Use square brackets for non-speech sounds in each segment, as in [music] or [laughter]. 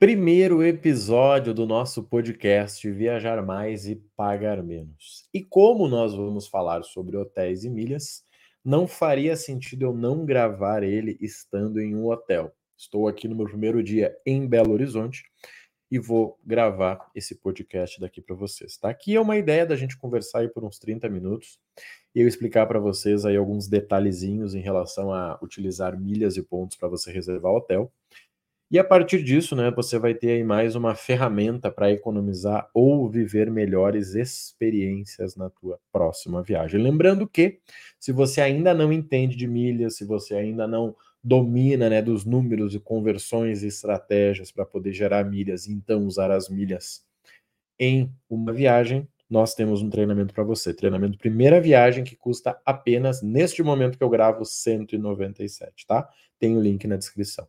Primeiro episódio do nosso podcast Viajar Mais e Pagar Menos. E como nós vamos falar sobre hotéis e milhas, não faria sentido eu não gravar ele estando em um hotel. Estou aqui no meu primeiro dia em Belo Horizonte e vou gravar esse podcast daqui para vocês. Tá? Aqui é uma ideia da gente conversar aí por uns 30 minutos e eu explicar para vocês aí alguns detalhezinhos em relação a utilizar milhas e pontos para você reservar hotel e a partir disso, né, você vai ter aí mais uma ferramenta para economizar ou viver melhores experiências na tua próxima viagem. Lembrando que, se você ainda não entende de milhas, se você ainda não domina né, dos números e conversões e estratégias para poder gerar milhas e então usar as milhas em uma viagem, nós temos um treinamento para você. Treinamento primeira viagem que custa apenas, neste momento que eu gravo, 197, tá? Tem o link na descrição.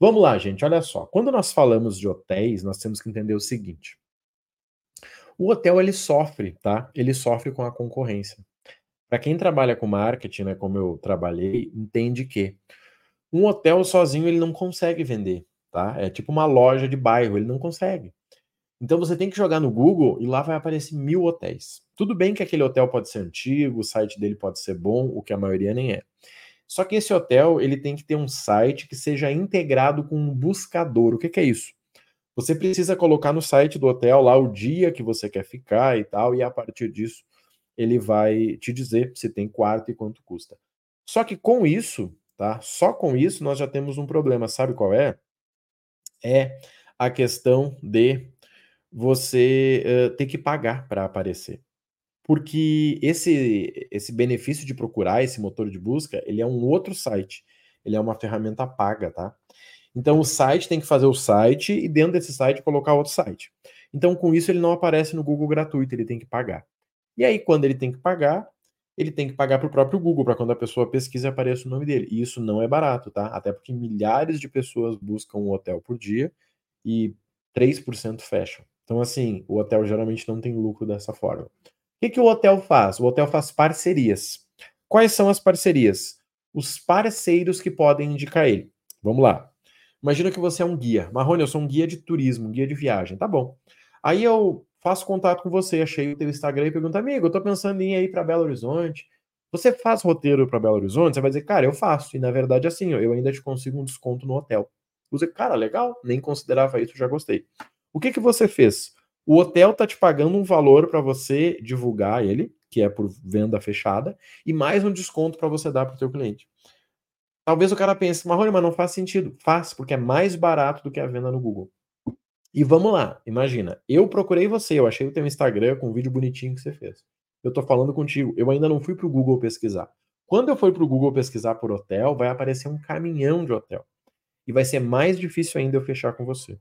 Vamos lá, gente, olha só. Quando nós falamos de hotéis, nós temos que entender o seguinte. O hotel ele sofre, tá? Ele sofre com a concorrência. Para quem trabalha com marketing, né, como eu trabalhei, entende que um hotel sozinho ele não consegue vender, tá? É tipo uma loja de bairro, ele não consegue. Então você tem que jogar no Google e lá vai aparecer mil hotéis. Tudo bem que aquele hotel pode ser antigo, o site dele pode ser bom, o que a maioria nem é. Só que esse hotel ele tem que ter um site que seja integrado com um buscador. O que, que é isso? Você precisa colocar no site do hotel lá o dia que você quer ficar e tal, e a partir disso ele vai te dizer se tem quarto e quanto custa. Só que com isso, tá? Só com isso nós já temos um problema. Sabe qual é? É a questão de você uh, ter que pagar para aparecer porque esse, esse benefício de procurar esse motor de busca, ele é um outro site, ele é uma ferramenta paga, tá? Então o site tem que fazer o site e dentro desse site colocar outro site. Então com isso ele não aparece no Google gratuito, ele tem que pagar. E aí quando ele tem que pagar, ele tem que pagar para o próprio Google, para quando a pessoa pesquisa apareça o nome dele. E isso não é barato, tá? Até porque milhares de pessoas buscam um hotel por dia e 3% fecham. Então, assim, o hotel geralmente não tem lucro dessa forma que, que o hotel faz? O hotel faz parcerias. Quais são as parcerias? Os parceiros que podem indicar ele. Vamos lá. Imagina que você é um guia. Marrone, eu sou um guia de turismo, um guia de viagem. Tá bom. Aí eu faço contato com você, achei o teu Instagram e pergunto, amigo, eu tô pensando em ir para Belo Horizonte. Você faz roteiro para Belo Horizonte? Você vai dizer, cara, eu faço. E na verdade, assim, eu ainda te consigo um desconto no hotel. Você, cara, legal, nem considerava isso, já gostei. O que que você fez? O hotel tá te pagando um valor para você divulgar ele, que é por venda fechada, e mais um desconto para você dar para o teu cliente. Talvez o cara pense, Marrone, mas não faz sentido. Faz, porque é mais barato do que a venda no Google. E vamos lá, imagina, eu procurei você, eu achei o teu Instagram com um vídeo bonitinho que você fez. Eu tô falando contigo, eu ainda não fui pro Google pesquisar. Quando eu for pro Google pesquisar por hotel, vai aparecer um caminhão de hotel. E vai ser mais difícil ainda eu fechar com você.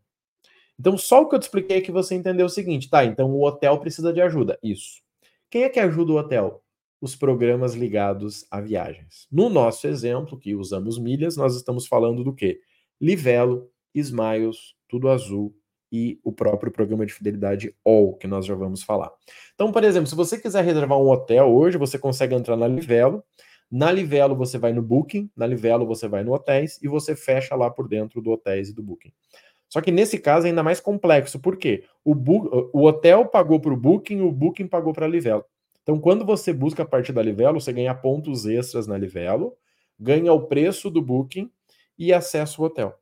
Então, só o que eu te expliquei é que você entendeu o seguinte, tá? Então, o hotel precisa de ajuda. Isso. Quem é que ajuda o hotel? Os programas ligados a viagens. No nosso exemplo, que usamos milhas, nós estamos falando do quê? Livelo, Smiles, Tudo Azul e o próprio programa de fidelidade All, que nós já vamos falar. Então, por exemplo, se você quiser reservar um hotel hoje, você consegue entrar na Livelo. Na Livelo você vai no Booking, na Livelo você vai no Hotéis e você fecha lá por dentro do Hotéis e do Booking. Só que nesse caso é ainda mais complexo, por quê? O, o hotel pagou para o Booking, o Booking pagou para a Livelo. Então, quando você busca a partir da Livelo, você ganha pontos extras na Livelo, ganha o preço do Booking e acesso ao hotel.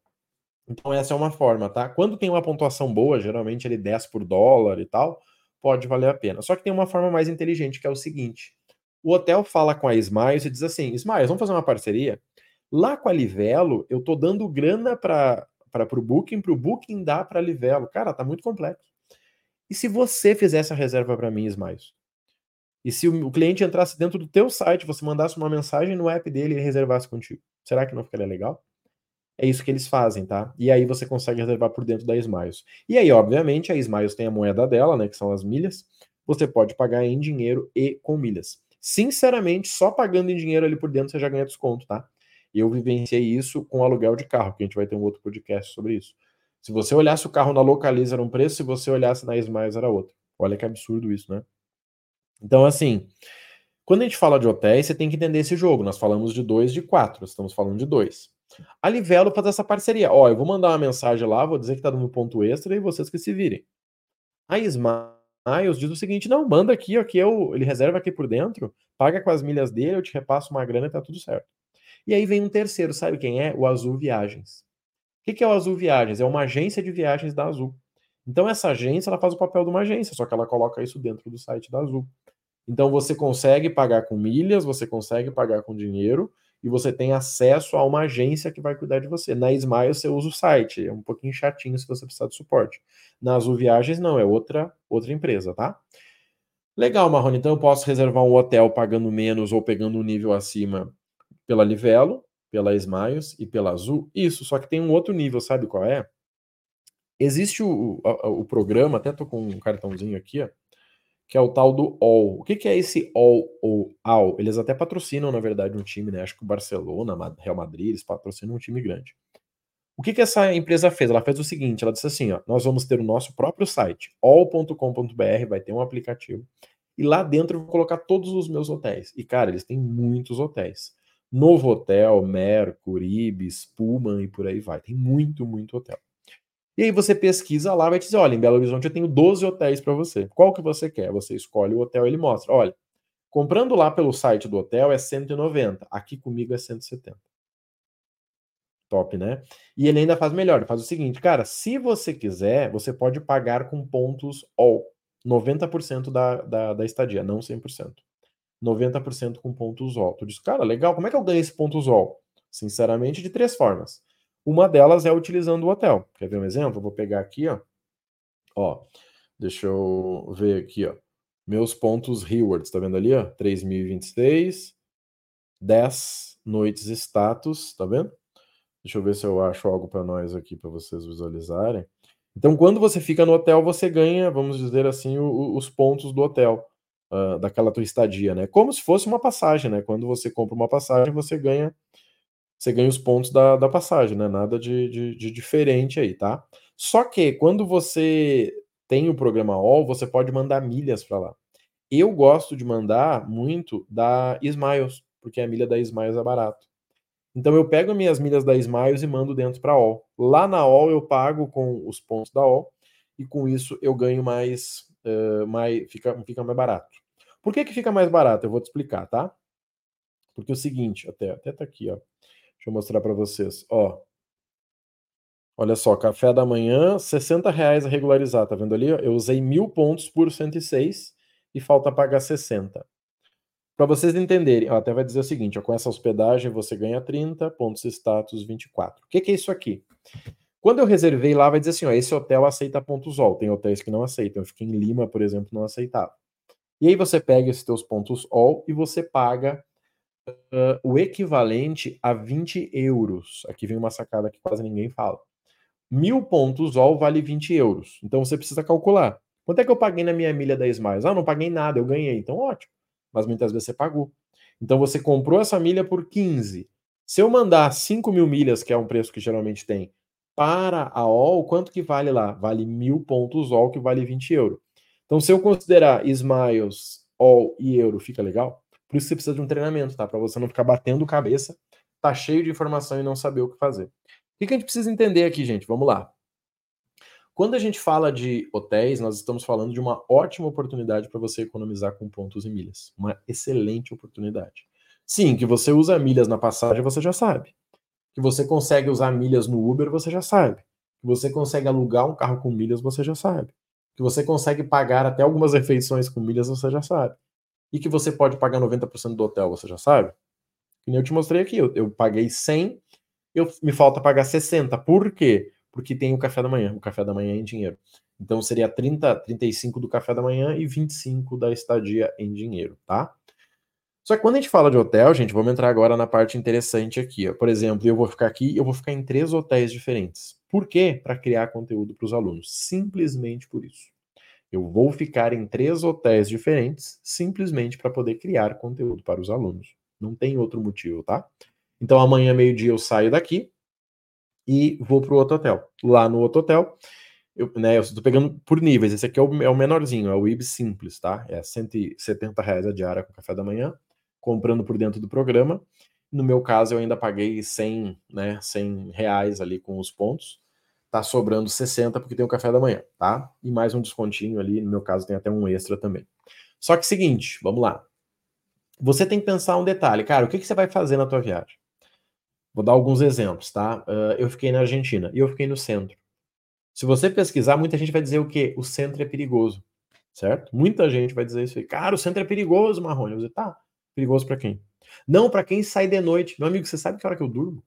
Então, essa é uma forma, tá? Quando tem uma pontuação boa, geralmente ele 10 por dólar e tal, pode valer a pena. Só que tem uma forma mais inteligente, que é o seguinte: o hotel fala com a Smiles e diz assim: Smiles, vamos fazer uma parceria? Lá com a Livelo, eu tô dando grana para para o Booking, para o Booking dá para Livelo. Cara, tá muito complexo. E se você fizesse a reserva para mim, Smiles? E se o, cliente entrasse dentro do teu site, você mandasse uma mensagem no app dele e reservasse contigo? Será que não ficaria legal? É isso que eles fazem, tá? E aí você consegue reservar por dentro da Smiles. E aí, obviamente, a Smiles tem a moeda dela, né, que são as milhas. Você pode pagar em dinheiro e com milhas. Sinceramente, só pagando em dinheiro ali por dentro você já ganha desconto, tá? E eu vivenciei isso com aluguel de carro, que a gente vai ter um outro podcast sobre isso. Se você olhasse o carro na Localiza era um preço, se você olhasse na Smiles era outro. Olha que absurdo isso, né? Então, assim, quando a gente fala de hotéis, você tem que entender esse jogo. Nós falamos de dois, de quatro, estamos falando de dois. A Livelo faz essa parceria. Ó, eu vou mandar uma mensagem lá, vou dizer que tá dando ponto extra e vocês que se virem. A Smiles diz o seguinte: não, manda aqui, ó, que eu, ele reserva aqui por dentro, paga com as milhas dele, eu te repasso uma grana e tá tudo certo. E aí vem um terceiro, sabe quem é? O Azul Viagens. O que é o Azul Viagens? É uma agência de viagens da Azul. Então essa agência ela faz o papel de uma agência, só que ela coloca isso dentro do site da Azul. Então você consegue pagar com milhas, você consegue pagar com dinheiro e você tem acesso a uma agência que vai cuidar de você. Na Smile você usa o site, é um pouquinho chatinho se você precisar de suporte. Na Azul Viagens não, é outra outra empresa, tá? Legal, Marrone, então eu posso reservar um hotel pagando menos ou pegando um nível acima pela Livelo, pela Smiles e pela Azul. Isso, só que tem um outro nível, sabe qual é? Existe o, o, o programa, até tô com um cartãozinho aqui, ó, que é o tal do All. O que, que é esse All ou All? Eles até patrocinam, na verdade, um time, né? Acho que o Barcelona, Real Madrid, eles patrocinam um time grande. O que, que essa empresa fez? Ela fez o seguinte: ela disse assim, ó, nós vamos ter o nosso próprio site, all.com.br, vai ter um aplicativo, e lá dentro eu vou colocar todos os meus hotéis. E, cara, eles têm muitos hotéis. Novo Hotel, Mercury, Ibis, Pullman e por aí vai. Tem muito, muito hotel. E aí você pesquisa lá, vai dizer, olha, em Belo Horizonte eu tenho 12 hotéis para você. Qual que você quer? Você escolhe o hotel, ele mostra. Olha, comprando lá pelo site do hotel é 190, aqui comigo é 170. Top, né? E ele ainda faz melhor, ele faz o seguinte, cara, se você quiser, você pode pagar com pontos all, 90% da, da, da estadia, não 100%. 90% com pontos all. Tu diz, cara, legal, como é que eu ganho esse pontos all? Sinceramente, de três formas. Uma delas é utilizando o hotel. Quer ver um exemplo? vou pegar aqui, ó. Ó, deixa eu ver aqui, ó. Meus pontos rewards, tá vendo ali, ó? 3026, 10 noites status, tá vendo? Deixa eu ver se eu acho algo para nós aqui para vocês visualizarem. Então, quando você fica no hotel, você ganha, vamos dizer assim, o, os pontos do hotel, uh, daquela tua estadia, né? Como se fosse uma passagem, né? Quando você compra uma passagem, você ganha você ganha os pontos da, da passagem, né? Nada de, de, de diferente aí, tá? Só que quando você tem o programa All, você pode mandar milhas para lá. Eu gosto de mandar muito da Smiles, porque a milha da Smiles é barato. Então eu pego minhas milhas da Smiles e mando dentro para All. Lá na All eu pago com os pontos da All e com isso eu ganho mais, uh, mais fica, fica mais barato. Por que, que fica mais barato? Eu vou te explicar, tá? Porque é o seguinte, até, até tá aqui, ó. Deixa eu mostrar para vocês. Ó, olha só, café da manhã, 60 reais a regularizar, tá vendo ali? Eu usei mil pontos por 106 e falta pagar 60. Para vocês entenderem, até vai dizer o seguinte: ó, com essa hospedagem você ganha 30, pontos status 24. O que, que é isso aqui? Quando eu reservei lá, vai dizer assim: ó, esse hotel aceita pontos all. Tem hotéis que não aceitam. Eu fiquei em Lima, por exemplo, não aceitava. E aí você pega esses teus pontos all e você paga uh, o equivalente a 20 euros. Aqui vem uma sacada que quase ninguém fala. Mil pontos all vale 20 euros. Então você precisa calcular. Quanto é que eu paguei na minha milha da Smiles? Ah, não paguei nada, eu ganhei. Então ótimo. Mas muitas vezes você pagou. Então você comprou essa milha por 15. Se eu mandar 5 mil milhas, que é um preço que geralmente tem, para a All, quanto que vale lá? Vale mil pontos All, que vale 20 euros. Então, se eu considerar Smiles, All e Euro, fica legal? Por isso você precisa de um treinamento, tá? Para você não ficar batendo cabeça, tá cheio de informação e não saber o que fazer. O que a gente precisa entender aqui, gente? Vamos lá. Quando a gente fala de hotéis, nós estamos falando de uma ótima oportunidade para você economizar com pontos e milhas. Uma excelente oportunidade. Sim, que você usa milhas na passagem, você já sabe. Que você consegue usar milhas no Uber, você já sabe. Que você consegue alugar um carro com milhas, você já sabe. Que você consegue pagar até algumas refeições com milhas, você já sabe e que você pode pagar 90% do hotel, você já sabe? E eu te mostrei aqui, eu, eu paguei 100, eu, me falta pagar 60. Por quê? Porque tem o café da manhã, o café da manhã é em dinheiro. Então seria 30, 35 do café da manhã e 25 da estadia em dinheiro, tá? Só que quando a gente fala de hotel, gente, vamos entrar agora na parte interessante aqui. Ó. Por exemplo, eu vou ficar aqui, eu vou ficar em três hotéis diferentes. Por quê? Para criar conteúdo para os alunos. Simplesmente por isso. Eu vou ficar em três hotéis diferentes simplesmente para poder criar conteúdo para os alunos. Não tem outro motivo, tá? Então amanhã, meio-dia, eu saio daqui e vou para o outro hotel. Lá no outro hotel, eu, né, eu estou pegando por níveis. Esse aqui é o, é o menorzinho, é o IB Simples, tá? É 170 reais a diária com café da manhã, comprando por dentro do programa. No meu caso, eu ainda paguei 100, né, 100 reais ali com os pontos. Tá sobrando 60 porque tem o café da manhã, tá? E mais um descontinho ali, no meu caso tem até um extra também. Só que seguinte, vamos lá. Você tem que pensar um detalhe, cara, o que, que você vai fazer na tua viagem? Vou dar alguns exemplos, tá? Uh, eu fiquei na Argentina e eu fiquei no centro. Se você pesquisar, muita gente vai dizer o quê? O centro é perigoso, certo? Muita gente vai dizer isso aí. Cara, o centro é perigoso, Marrone. Eu vou dizer, tá, perigoso para quem? Não, para quem sai de noite. Meu amigo, você sabe que hora que eu durmo?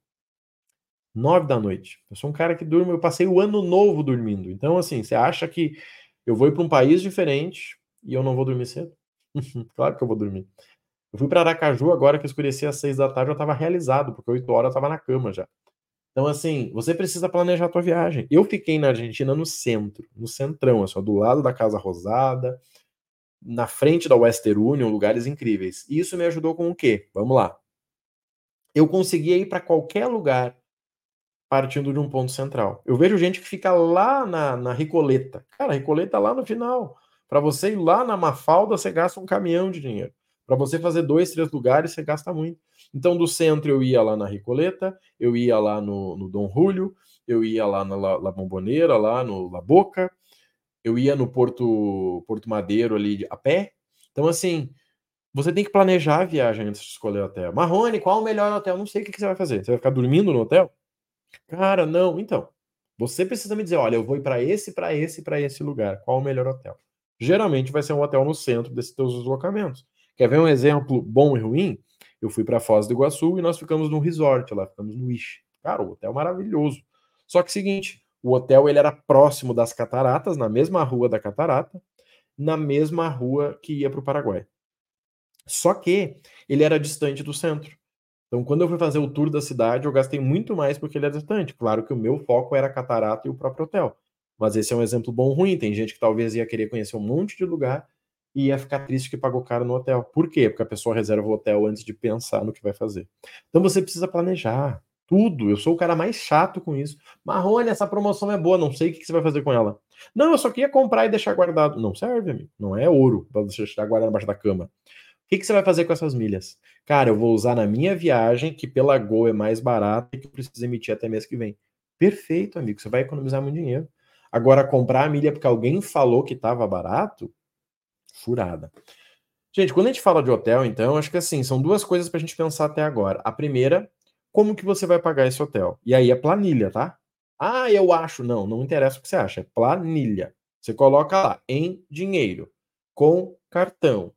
Nove da noite. Eu sou um cara que durmo, eu passei o ano novo dormindo. Então, assim, você acha que eu vou ir para um país diferente e eu não vou dormir cedo? [laughs] claro que eu vou dormir. Eu fui para Aracaju agora que escurecia às seis da tarde, eu estava realizado, porque oito horas eu estava na cama já. Então, assim, você precisa planejar a tua viagem. Eu fiquei na Argentina no centro, no centrão, assim, do lado da Casa Rosada, na frente da Western Union, lugares incríveis. E isso me ajudou com o quê? Vamos lá. Eu conseguia ir para qualquer lugar partindo de um ponto central. Eu vejo gente que fica lá na, na Ricoleta. Cara, a Ricoleta lá no final. Para você ir lá na Mafalda, você gasta um caminhão de dinheiro. Para você fazer dois, três lugares, você gasta muito. Então, do centro, eu ia lá na Ricoleta, eu ia lá no, no Dom Julio, eu ia lá na La, La Bomboneira, lá no La Boca, eu ia no Porto, Porto Madeiro ali a pé. Então, assim, você tem que planejar a viagem antes de escolher o hotel. Marrone, qual o melhor hotel? Não sei o que, você vai fazer. Você vai ficar dormindo no hotel? Cara, não. Então, você precisa me dizer, olha, eu vou para esse, para esse, para esse lugar. Qual o melhor hotel? Geralmente vai ser um hotel no centro desses teus deslocamentos. Quer ver um exemplo bom e ruim? Eu fui para Foz do Iguaçu e nós ficamos num resort lá, ficamos no Wish. Cara, o hotel maravilhoso. Só que seguinte, o hotel ele era próximo das cataratas, na mesma rua da catarata, na mesma rua que ia para o Paraguai. Só que ele era distante do centro. Então, quando eu fui fazer o tour da cidade, eu gastei muito mais porque ele era distante. Claro que o meu foco era a catarata e o próprio hotel. Mas esse é um exemplo bom ruim. Tem gente que talvez ia querer conhecer um monte de lugar e ia ficar triste que pagou caro no hotel. Por quê? Porque a pessoa reserva o hotel antes de pensar no que vai fazer. Então você precisa planejar tudo. Eu sou o cara mais chato com isso. Marrone, essa promoção é boa, não sei o que você vai fazer com ela. Não, eu só queria comprar e deixar guardado. Não serve, amigo. Não é ouro para deixar guardado embaixo da cama. O que, que você vai fazer com essas milhas? Cara, eu vou usar na minha viagem, que pela Gol é mais barata e que eu preciso emitir até mês que vem. Perfeito, amigo. Você vai economizar muito dinheiro. Agora, comprar a milha porque alguém falou que estava barato, furada. Gente, quando a gente fala de hotel, então, acho que assim, são duas coisas para a gente pensar até agora. A primeira, como que você vai pagar esse hotel? E aí é planilha, tá? Ah, eu acho. Não, não interessa o que você acha, é planilha. Você coloca lá, em dinheiro, com cartão,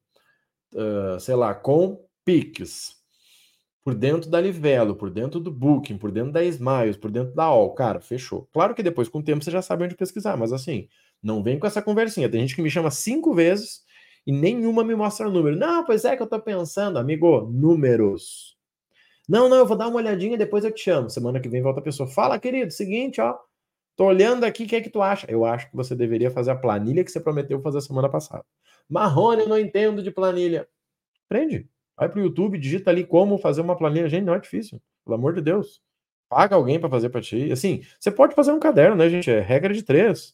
uh, sei lá, com Pix, por dentro da Livelo, por dentro do Booking, por dentro da Smiles, por dentro da All. Cara, fechou. Claro que depois, com o tempo, você já sabe onde pesquisar, mas assim, não vem com essa conversinha. Tem gente que me chama cinco vezes e nenhuma me mostra o número. Não, pois é que eu tô pensando, amigo, números. Não, não, eu vou dar uma olhadinha depois eu te chamo. Semana que vem volta a pessoa. Fala, querido, seguinte, ó. Tô olhando aqui, o que é que tu acha? Eu acho que você deveria fazer a planilha que você prometeu fazer semana passada. Marrone, eu não entendo de planilha. Aprende. Vai pro YouTube, digita ali como fazer uma planilha. Gente, não é difícil. Pelo amor de Deus. Paga alguém para fazer para ti. Assim, você pode fazer um caderno, né, gente? É regra de três.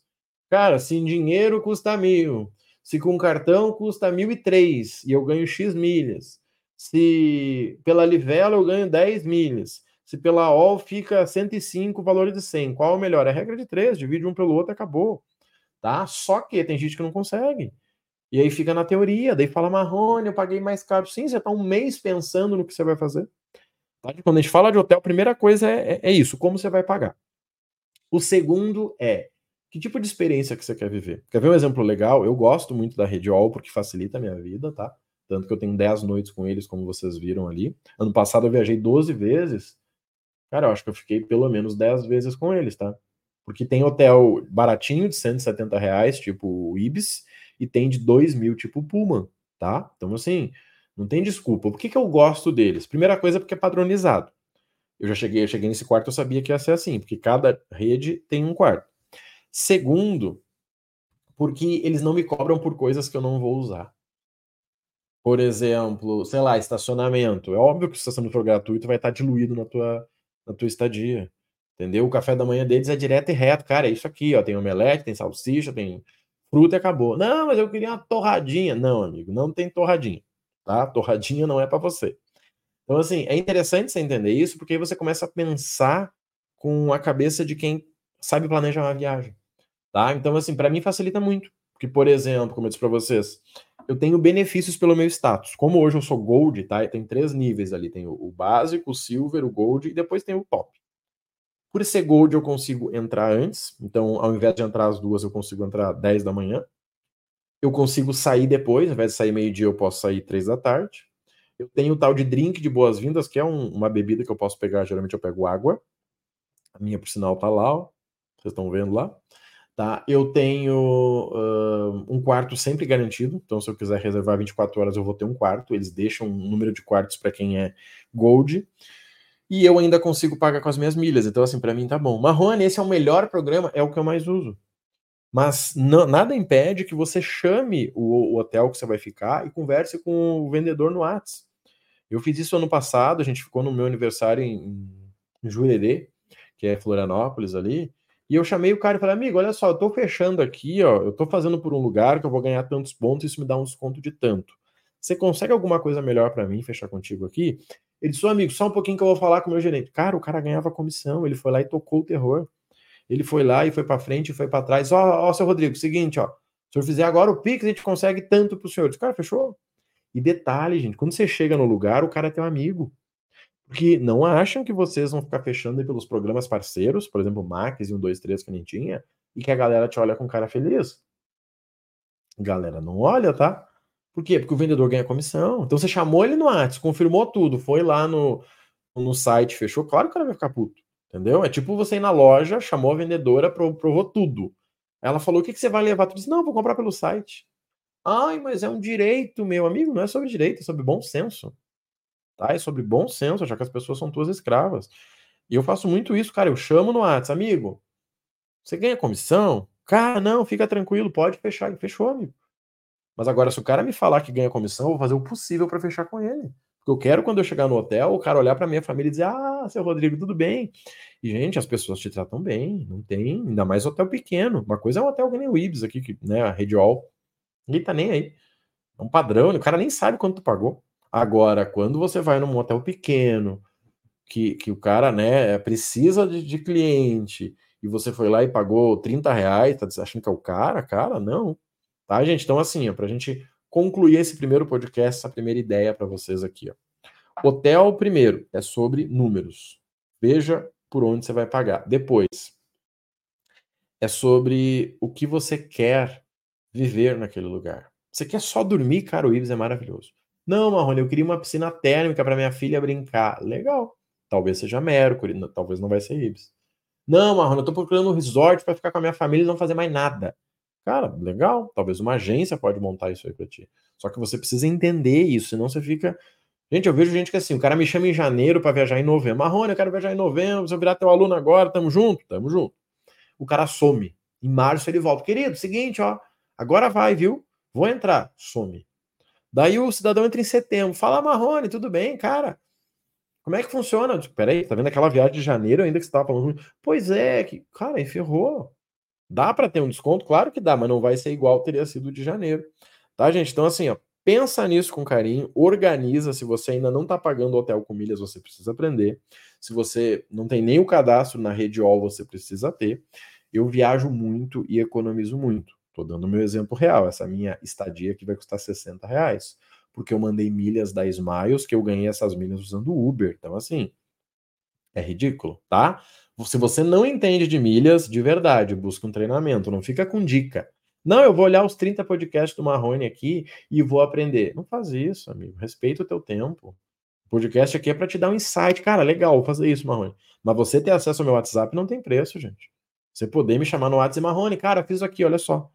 Cara, se em dinheiro custa mil, se com cartão custa mil e três e eu ganho X milhas, se pela Livela eu ganho 10 milhas, se pela OL fica 105 valor de 100, qual é o melhor? É regra de três, divide um pelo outro acabou. Tá? Só que tem gente que não consegue. E aí fica na teoria, daí fala Marrone, eu paguei mais caro. Sim, você está um mês pensando no que você vai fazer. Tá? Quando a gente fala de hotel, a primeira coisa é, é, é isso, como você vai pagar. O segundo é que tipo de experiência que você quer viver? Quer ver um exemplo legal? Eu gosto muito da Rede All porque facilita a minha vida, tá? Tanto que eu tenho 10 noites com eles, como vocês viram ali. Ano passado eu viajei 12 vezes. Cara, eu acho que eu fiquei pelo menos 10 vezes com eles, tá? Porque tem hotel baratinho de 170 reais, tipo o Ibis, e tem de 2 mil, tipo o Pullman, tá? Então, assim, não tem desculpa. Por que, que eu gosto deles? Primeira coisa, porque é padronizado. Eu já cheguei, eu cheguei nesse quarto, eu sabia que ia ser assim, porque cada rede tem um quarto. Segundo, porque eles não me cobram por coisas que eu não vou usar. Por exemplo, sei lá, estacionamento. É óbvio que o estacionamento for gratuito vai estar diluído na tua, na tua estadia. Entendeu? O café da manhã deles é direto e reto. Cara, é isso aqui, ó. Tem omelete, tem salsicha, tem fruta e acabou. Não, mas eu queria uma torradinha. Não, amigo, não tem torradinha. Tá? Torradinha não é para você. Então, assim, é interessante você entender isso, porque aí você começa a pensar com a cabeça de quem sabe planejar uma viagem, tá? Então, assim, para mim facilita muito. Porque, por exemplo, como eu disse para vocês, eu tenho benefícios pelo meu status. Como hoje eu sou Gold, tá? Tem três níveis ali. Tem o básico, o Silver, o Gold e depois tem o Top. Por ser Gold, eu consigo entrar antes. Então, ao invés de entrar às duas, eu consigo entrar 10 da manhã. Eu consigo sair depois. Ao invés de sair meio-dia, eu posso sair três da tarde. Eu tenho o tal de drink de boas-vindas, que é um, uma bebida que eu posso pegar. Geralmente eu pego água. A minha, por sinal, tá lá. Ó. Vocês estão vendo lá. Tá? Eu tenho uh, um quarto sempre garantido. Então, se eu quiser reservar 24 horas, eu vou ter um quarto. Eles deixam um número de quartos para quem é Gold e eu ainda consigo pagar com as minhas milhas. Então, assim, para mim tá bom. Marrone, esse é o melhor programa, é o que eu mais uso. Mas nada impede que você chame o, o, hotel que você vai ficar e converse com o vendedor no Whats. Eu fiz isso ano passado, a gente ficou no meu aniversário em, em Jurerê, que é Florianópolis ali, e eu chamei o cara e falei, amigo, olha só, eu tô fechando aqui, ó, eu tô fazendo por um lugar que eu vou ganhar tantos pontos, isso me dá um desconto de tanto. Você consegue alguma coisa melhor para mim fechar contigo aqui? Ele disse, amigo, só um pouquinho que eu vou falar com o meu gerente. Cara, o cara ganhava comissão, ele foi lá e tocou o terror. Ele foi lá e foi para frente e foi para trás. Ó, ó, seu Rodrigo, seguinte, ó. Se eu fizer agora o Pix, a gente consegue tanto pro senhor. Disse, cara, fechou? E detalhe, gente, quando você chega no lugar, o cara é teu amigo. Porque não acham que vocês vão ficar fechando pelos programas parceiros, por exemplo, Max e 1, 2, 3 que gente tinha, e que a galera te olha com cara feliz. Galera, não olha, tá? Por quê? Porque o vendedor ganha comissão. Então você chamou ele no WhatsApp, confirmou tudo, foi lá no, no site, fechou. Claro que o cara vai ficar puto. Entendeu? É tipo você ir na loja, chamou a vendedora, provou tudo. Ela falou: o que, que você vai levar? Tu disse: não, vou comprar pelo site. Ai, mas é um direito, meu amigo. Não é sobre direito, é sobre bom senso. Tá? É sobre bom senso, já que as pessoas são tuas escravas. E eu faço muito isso, cara. Eu chamo no WhatsApp, amigo. Você ganha comissão? Cara, não, fica tranquilo, pode fechar. Fechou, amigo. Mas agora, se o cara me falar que ganha comissão, eu vou fazer o possível para fechar com ele. Porque eu quero, quando eu chegar no hotel, o cara olhar para minha família e dizer: Ah, seu Rodrigo, tudo bem? E, gente, as pessoas te tratam bem, não tem, ainda mais hotel pequeno. Uma coisa é um hotel que nem o Ibis aqui, que, né, a Rede All. Ninguém tá nem aí. É um padrão, o cara nem sabe quanto tu pagou. Agora, quando você vai num hotel pequeno, que, que o cara, né, precisa de, de cliente, e você foi lá e pagou 30 reais, tá achando que é o cara? Cara, não. Tá, gente? Então, assim, para a gente concluir esse primeiro podcast, essa primeira ideia para vocês aqui. Ó. Hotel, primeiro, é sobre números. Veja por onde você vai pagar. Depois, é sobre o que você quer viver naquele lugar. Você quer só dormir, cara, o Ibis é maravilhoso. Não, Marrone, eu queria uma piscina térmica para minha filha brincar. Legal. Talvez seja Mercury, talvez não vai ser Ibis. Não, Marrone, eu estou procurando um resort para ficar com a minha família e não fazer mais nada. Cara, legal, talvez uma agência pode montar isso aí para ti. Só que você precisa entender isso, senão você fica. Gente, eu vejo gente que assim, o cara me chama em janeiro para viajar em novembro. Marrone, eu quero viajar em novembro, se eu virar teu aluno agora, tamo junto? Tamo junto. O cara some. Em março ele volta. Querido, seguinte, ó, agora vai, viu? Vou entrar. Some. Daí o cidadão entra em setembro. Fala, Marrone, tudo bem, cara? Como é que funciona? Peraí, tá vendo aquela viagem de janeiro ainda que você tava falando? Pois é, que, cara, ferrou. Dá para ter um desconto? Claro que dá, mas não vai ser igual teria sido de janeiro. Tá, gente? Então, assim, ó, pensa nisso com carinho, organiza. Se você ainda não está pagando hotel com milhas, você precisa aprender. Se você não tem nem o cadastro na rede OL, você precisa ter. Eu viajo muito e economizo muito. Estou dando o meu exemplo real. Essa minha estadia aqui vai custar 60 reais. Porque eu mandei milhas da Smiles, que eu ganhei essas milhas usando Uber. Então, assim, é ridículo, tá? Se você não entende de milhas, de verdade, busca um treinamento, não fica com dica. Não, eu vou olhar os 30 podcasts do Marrone aqui e vou aprender. Não faz isso, amigo. Respeita o teu tempo. O podcast aqui é para te dar um insight. Cara, legal, vou fazer isso, Marrone. Mas você ter acesso ao meu WhatsApp não tem preço, gente. Você poder me chamar no WhatsApp, Marrone, cara, fiz aqui, olha só.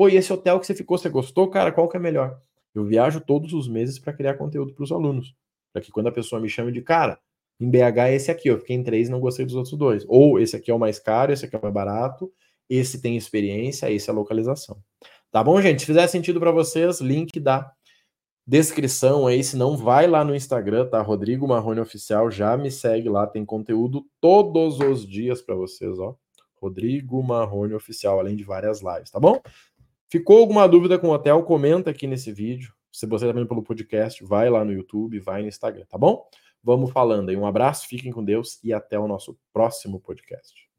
Pô, e esse hotel que você ficou, você gostou? Cara, qual que é melhor? Eu viajo todos os meses para criar conteúdo para os alunos. Para que quando a pessoa me chame de cara, em BH é esse aqui, eu fiquei em três e não gostei dos outros dois. Ou esse aqui é o mais caro, esse aqui é o mais barato, esse tem experiência, esse é a localização. Tá bom, gente? Se fizer sentido para vocês, link da descrição aí, se não vai lá no Instagram, tá? Rodrigo Marrone Oficial, já me segue lá, tem conteúdo todos os dias para vocês, ó. Rodrigo Marrone Oficial, além de várias lives, tá bom? Ficou alguma dúvida com o hotel? Comenta aqui nesse vídeo. Se você tá vendo pelo podcast, vai lá no YouTube, vai no Instagram, tá bom? vamos falando aí. Um abraço, fiquem com Deus e até o nosso próximo podcast.